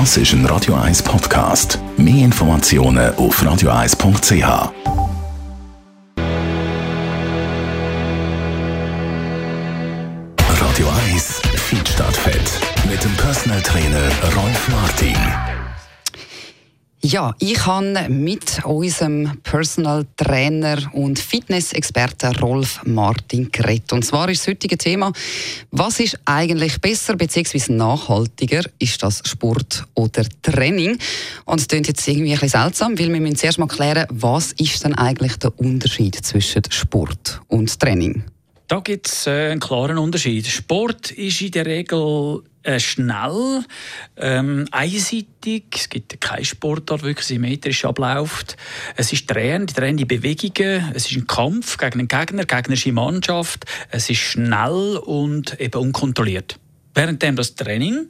Das ist ein Radio 1 Podcast. Mehr Informationen auf radio1.ch. Radio 1 Feed Fett mit dem Personal Trainer Rolf Martin. Ja, ich habe mit unserem Personal Trainer und Fitnessexperten Rolf Martin geredet. Und zwar ist das heutige Thema, was ist eigentlich besser bzw. nachhaltiger? Ist das Sport oder Training? Und es klingt jetzt irgendwie ein seltsam, weil wir müssen zuerst mal klären, was ist denn eigentlich der Unterschied zwischen Sport und Training? Da gibt es äh, einen klaren Unterschied. Sport ist in der Regel äh, schnell, ähm, einseitig. Es gibt keinen Sportart, der wirklich symmetrisch abläuft. Es ist drehend, drehende Bewegungen. Es ist ein Kampf gegen einen Gegner, gegnerische Mannschaft. Es ist schnell und eben unkontrolliert. Währenddem das Training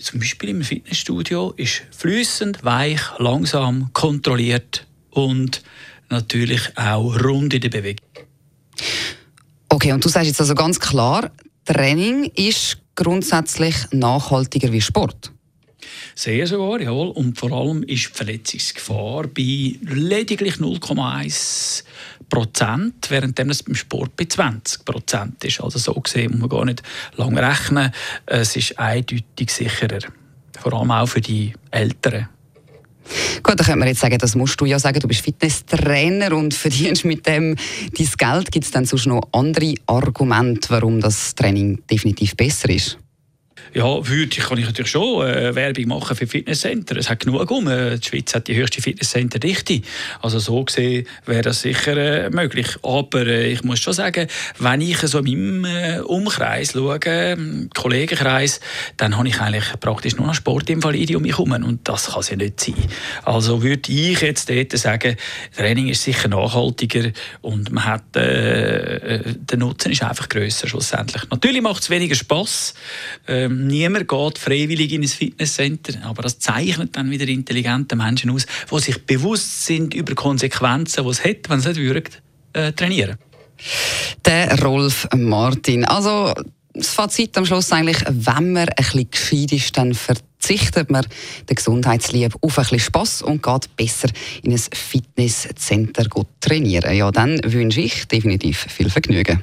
zum Beispiel im Fitnessstudio ist flüssend, weich, langsam, kontrolliert und natürlich auch rund in der Bewegung. Okay, und du sagst jetzt also ganz klar, Training ist grundsätzlich nachhaltiger wie Sport. Sehr sogar, jawohl. Und vor allem ist die Verletzungsgefahr bei lediglich 0,1 Prozent, während es beim Sport bei 20 Prozent ist. Also so gesehen muss man gar nicht lange rechnen. Es ist eindeutig sicherer. Vor allem auch für die Älteren. Gut, dann könnte man jetzt sagen, das musst du ja sagen, du bist Fitnesstrainer und verdienst mit dem dein Geld. Gibt es dann sonst noch andere Argumente, warum das Training definitiv besser ist? Ja, würde kann ich natürlich schon äh, Werbung machen für Fitnesscenter. Es hat genug um. Äh, die Schweiz hat die höchste Fitnesscenter-Dichte. Also so gesehen wäre das sicher äh, möglich. Aber äh, ich muss schon sagen, wenn ich so in meinem äh, Umkreis schaue, ähm, Kollegenkreis, dann habe ich eigentlich praktisch nur noch Sportinvalide um mich herum. Und das kann es ja nicht sein. Also würde ich jetzt dort sagen, Training ist sicher nachhaltiger und man hat, äh, der Nutzen ist einfach grösser schlussendlich. Natürlich macht es weniger Spass. Ähm, niemand geht freiwillig in ein Fitnesscenter, aber das zeichnet dann wieder intelligente Menschen aus, die sich bewusst sind über Konsequenzen, die es hat, wenn es nicht wirkt, äh, trainieren. Der Rolf Martin. Also das Fazit am Schluss eigentlich, wenn man ein bisschen gescheit ist, dann verzichtet man der Gesundheitsliebe auf ein bisschen Spass und geht besser in ein Fitnesscenter trainieren. Ja, dann wünsche ich definitiv viel Vergnügen.